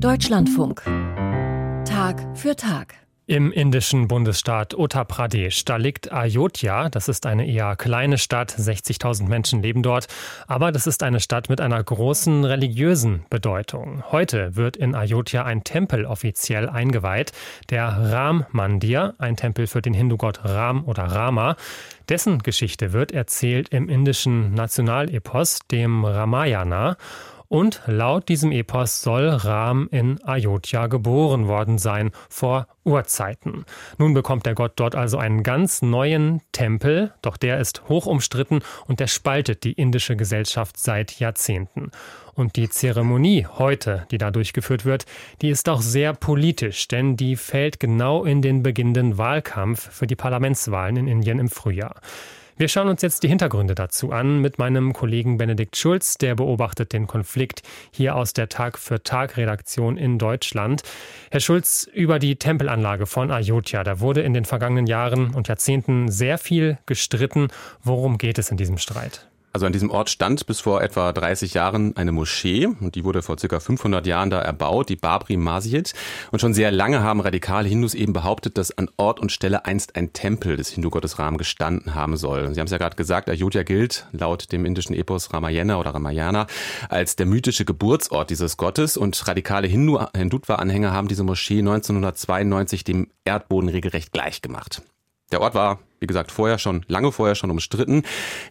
Deutschlandfunk. Tag für Tag. Im indischen Bundesstaat Uttar Pradesh, da liegt Ayodhya. Das ist eine eher kleine Stadt, 60.000 Menschen leben dort. Aber das ist eine Stadt mit einer großen religiösen Bedeutung. Heute wird in Ayodhya ein Tempel offiziell eingeweiht, der Ram Mandir, ein Tempel für den Hindu-Gott Ram oder Rama. Dessen Geschichte wird erzählt im indischen Nationalepos, dem Ramayana. Und laut diesem Epos soll Ram in Ayodhya geboren worden sein, vor Urzeiten. Nun bekommt der Gott dort also einen ganz neuen Tempel, doch der ist hoch umstritten und der spaltet die indische Gesellschaft seit Jahrzehnten. Und die Zeremonie heute, die da durchgeführt wird, die ist auch sehr politisch, denn die fällt genau in den beginnenden Wahlkampf für die Parlamentswahlen in Indien im Frühjahr. Wir schauen uns jetzt die Hintergründe dazu an mit meinem Kollegen Benedikt Schulz, der beobachtet den Konflikt hier aus der Tag für Tag Redaktion in Deutschland. Herr Schulz, über die Tempelanlage von Ayodhya, da wurde in den vergangenen Jahren und Jahrzehnten sehr viel gestritten. Worum geht es in diesem Streit? Also an diesem Ort stand bis vor etwa 30 Jahren eine Moschee und die wurde vor circa 500 Jahren da erbaut, die Babri Masjid. Und schon sehr lange haben radikale Hindus eben behauptet, dass an Ort und Stelle einst ein Tempel des Hindu-Gottes Ram gestanden haben soll. Sie haben es ja gerade gesagt, Ayodhya gilt laut dem indischen Epos Ramayana oder Ramayana als der mythische Geburtsort dieses Gottes und radikale Hindu Hindutva-Anhänger haben diese Moschee 1992 dem Erdboden regelrecht gleichgemacht. Der Ort war, wie gesagt, vorher schon, lange vorher schon umstritten.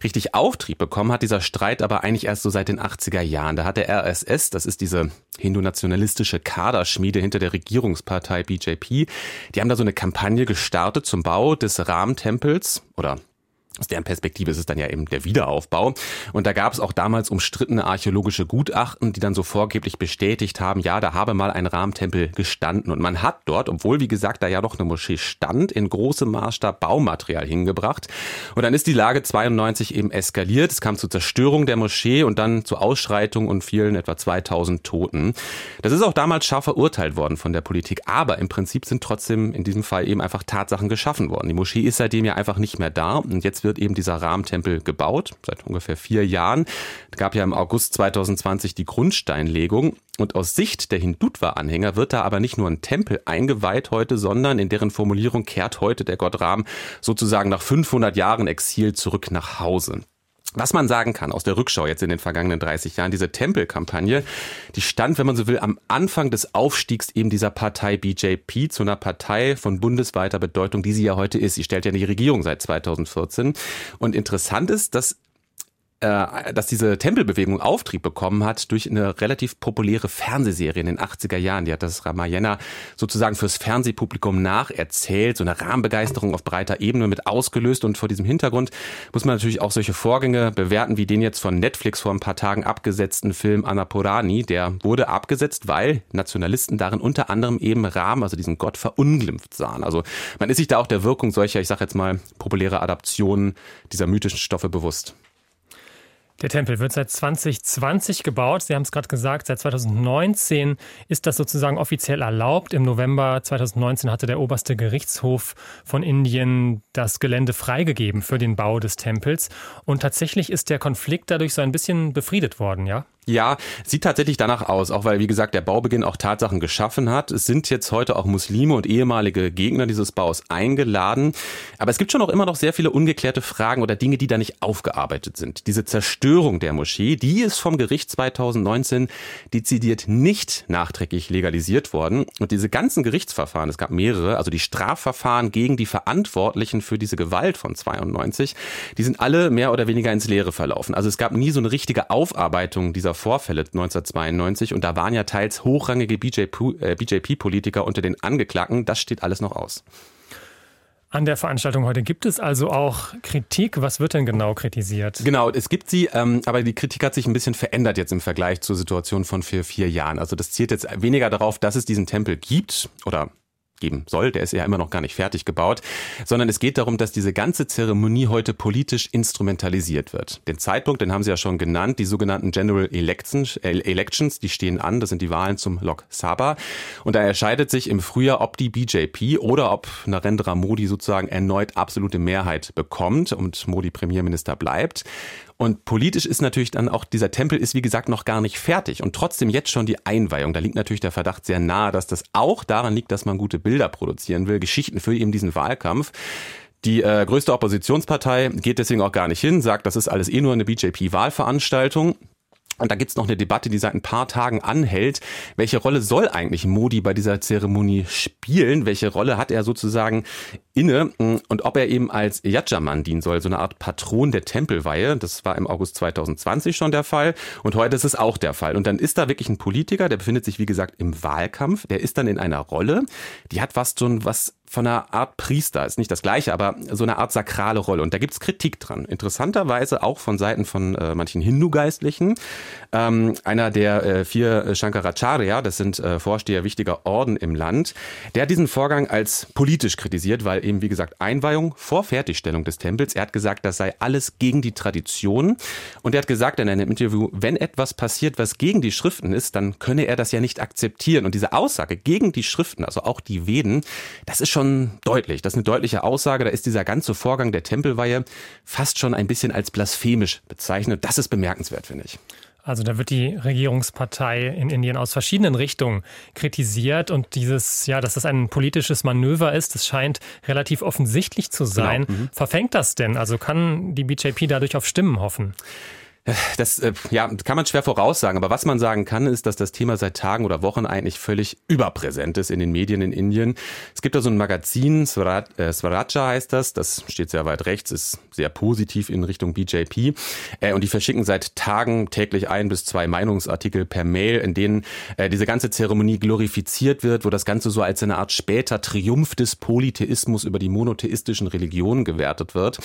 Richtig Auftrieb bekommen hat dieser Streit aber eigentlich erst so seit den 80er Jahren. Da hat der RSS, das ist diese hindu-nationalistische Kaderschmiede hinter der Regierungspartei BJP, die haben da so eine Kampagne gestartet zum Bau des Rahmentempels oder aus deren Perspektive ist es dann ja eben der Wiederaufbau. Und da gab es auch damals umstrittene archäologische Gutachten, die dann so vorgeblich bestätigt haben, ja, da habe mal ein Rahmentempel gestanden. Und man hat dort, obwohl wie gesagt da ja noch eine Moschee stand, in großem Maßstab Baumaterial hingebracht. Und dann ist die Lage 92 eben eskaliert. Es kam zur Zerstörung der Moschee und dann zu Ausschreitungen und vielen etwa 2000 Toten. Das ist auch damals scharf verurteilt worden von der Politik. Aber im Prinzip sind trotzdem in diesem Fall eben einfach Tatsachen geschaffen worden. Die Moschee ist seitdem ja einfach nicht mehr da. Und jetzt wird eben dieser Rahmentempel gebaut, seit ungefähr vier Jahren. Es gab ja im August 2020 die Grundsteinlegung. Und aus Sicht der Hindutva-Anhänger wird da aber nicht nur ein Tempel eingeweiht heute, sondern in deren Formulierung kehrt heute der Gott Ram sozusagen nach 500 Jahren Exil zurück nach Hause. Was man sagen kann aus der Rückschau jetzt in den vergangenen 30 Jahren, diese Tempelkampagne, die stand, wenn man so will, am Anfang des Aufstiegs eben dieser Partei BJP zu einer Partei von bundesweiter Bedeutung, die sie ja heute ist. Sie stellt ja die Regierung seit 2014. Und interessant ist, dass äh, dass diese Tempelbewegung Auftrieb bekommen hat durch eine relativ populäre Fernsehserie in den 80er Jahren. Die hat das Ramayana sozusagen fürs Fernsehpublikum nacherzählt, so eine Rahmenbegeisterung auf breiter Ebene mit ausgelöst. Und vor diesem Hintergrund muss man natürlich auch solche Vorgänge bewerten, wie den jetzt von Netflix vor ein paar Tagen abgesetzten Film Annapurani. Der wurde abgesetzt, weil Nationalisten darin unter anderem eben Ram, also diesen Gott, verunglimpft sahen. Also man ist sich da auch der Wirkung solcher, ich sag jetzt mal, populäre Adaptionen dieser mythischen Stoffe bewusst. Der Tempel wird seit 2020 gebaut. Sie haben es gerade gesagt, seit 2019 ist das sozusagen offiziell erlaubt. Im November 2019 hatte der oberste Gerichtshof von Indien das Gelände freigegeben für den Bau des Tempels. Und tatsächlich ist der Konflikt dadurch so ein bisschen befriedet worden, ja? Ja, sieht tatsächlich danach aus, auch weil, wie gesagt, der Baubeginn auch Tatsachen geschaffen hat. Es sind jetzt heute auch Muslime und ehemalige Gegner dieses Baus eingeladen. Aber es gibt schon auch immer noch sehr viele ungeklärte Fragen oder Dinge, die da nicht aufgearbeitet sind. Diese Zerstörung der Moschee, die ist vom Gericht 2019 dezidiert nicht nachträglich legalisiert worden. Und diese ganzen Gerichtsverfahren, es gab mehrere, also die Strafverfahren gegen die Verantwortlichen für diese Gewalt von 92, die sind alle mehr oder weniger ins Leere verlaufen. Also es gab nie so eine richtige Aufarbeitung dieser Vorfälle 1992 und da waren ja teils hochrangige BJP-Politiker äh, unter den Angeklagten. Das steht alles noch aus. An der Veranstaltung heute gibt es also auch Kritik. Was wird denn genau kritisiert? Genau, es gibt sie, ähm, aber die Kritik hat sich ein bisschen verändert jetzt im Vergleich zur Situation von vier, vier Jahren. Also das zielt jetzt weniger darauf, dass es diesen Tempel gibt oder geben soll, der ist ja immer noch gar nicht fertig gebaut, sondern es geht darum, dass diese ganze Zeremonie heute politisch instrumentalisiert wird. Den Zeitpunkt, den haben Sie ja schon genannt, die sogenannten General Elections, äh, Elections die stehen an, das sind die Wahlen zum Lok Sabha und da entscheidet sich im Frühjahr, ob die BJP oder ob Narendra Modi sozusagen erneut absolute Mehrheit bekommt und Modi Premierminister bleibt. Und politisch ist natürlich dann auch, dieser Tempel ist wie gesagt noch gar nicht fertig und trotzdem jetzt schon die Einweihung. Da liegt natürlich der Verdacht sehr nahe, dass das auch daran liegt, dass man gute Bilder produzieren will, Geschichten für eben diesen Wahlkampf. Die äh, größte Oppositionspartei geht deswegen auch gar nicht hin, sagt, das ist alles eh nur eine BJP-Wahlveranstaltung. Und da gibt's noch eine Debatte, die seit ein paar Tagen anhält. Welche Rolle soll eigentlich Modi bei dieser Zeremonie spielen? Welche Rolle hat er sozusagen inne? Und ob er eben als Yajaman dienen soll, so eine Art Patron der Tempelweihe. Das war im August 2020 schon der Fall. Und heute ist es auch der Fall. Und dann ist da wirklich ein Politiker, der befindet sich, wie gesagt, im Wahlkampf. Der ist dann in einer Rolle, die hat was so was von einer Art Priester, ist nicht das gleiche, aber so eine Art sakrale Rolle. Und da gibt's Kritik dran. Interessanterweise auch von Seiten von äh, manchen Hindu-Geistlichen. Ähm, einer der äh, vier Shankaracharya, das sind äh, Vorsteher wichtiger Orden im Land, der hat diesen Vorgang als politisch kritisiert, weil eben, wie gesagt, Einweihung vor Fertigstellung des Tempels. Er hat gesagt, das sei alles gegen die Tradition. Und er hat gesagt in einem Interview, wenn etwas passiert, was gegen die Schriften ist, dann könne er das ja nicht akzeptieren. Und diese Aussage gegen die Schriften, also auch die Veden, das ist schon schon deutlich. Das ist eine deutliche Aussage. Da ist dieser ganze Vorgang der Tempelweihe fast schon ein bisschen als blasphemisch bezeichnet. Das ist bemerkenswert, finde ich. Also da wird die Regierungspartei in Indien aus verschiedenen Richtungen kritisiert und dieses, ja, dass das ein politisches Manöver ist, das scheint relativ offensichtlich zu sein. Genau. Mhm. Verfängt das denn? Also kann die BJP dadurch auf Stimmen hoffen? Das äh, ja, kann man schwer voraussagen, aber was man sagen kann, ist, dass das Thema seit Tagen oder Wochen eigentlich völlig überpräsent ist in den Medien in Indien. Es gibt da so ein Magazin, äh, Swaraja heißt das, das steht sehr weit rechts, ist sehr positiv in Richtung BJP äh, und die verschicken seit Tagen täglich ein bis zwei Meinungsartikel per Mail, in denen diese ganze Zeremonie glorifiziert wird, wo das Ganze so als eine Art später Triumph des Polytheismus über die monotheistischen Religionen gewertet wird.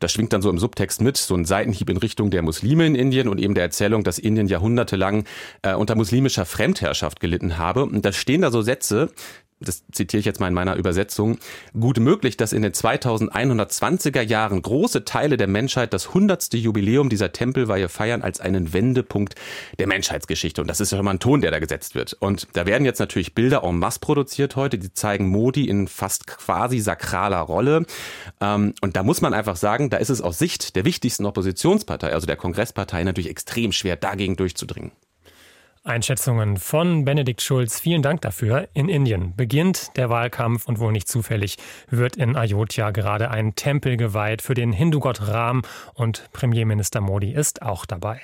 Das schwingt dann so im Subtext mit, so ein Seitenhieb in Richtung der Muslime in Indien und eben der Erzählung, dass Indien jahrhundertelang äh, unter muslimischer Fremdherrschaft gelitten habe. Und da stehen da so Sätze, das zitiere ich jetzt mal in meiner Übersetzung, gut möglich, dass in den 2120er Jahren große Teile der Menschheit das hundertste Jubiläum dieser Tempelweihe feiern als einen Wendepunkt der Menschheitsgeschichte. Und das ist ja schon mal ein Ton, der da gesetzt wird. Und da werden jetzt natürlich Bilder en masse produziert heute, die zeigen Modi in fast quasi sakraler Rolle. Ähm, und da muss man einfach sagen, da ist es aus Sicht der wichtigsten Oppositionspartei, also der Kongresspartei, natürlich extrem schwer, dagegen durchzudringen. Einschätzungen von Benedikt Schulz. Vielen Dank dafür. In Indien beginnt der Wahlkampf und wohl nicht zufällig wird in Ayodhya gerade ein Tempel geweiht für den Hindu-Gott Ram und Premierminister Modi ist auch dabei.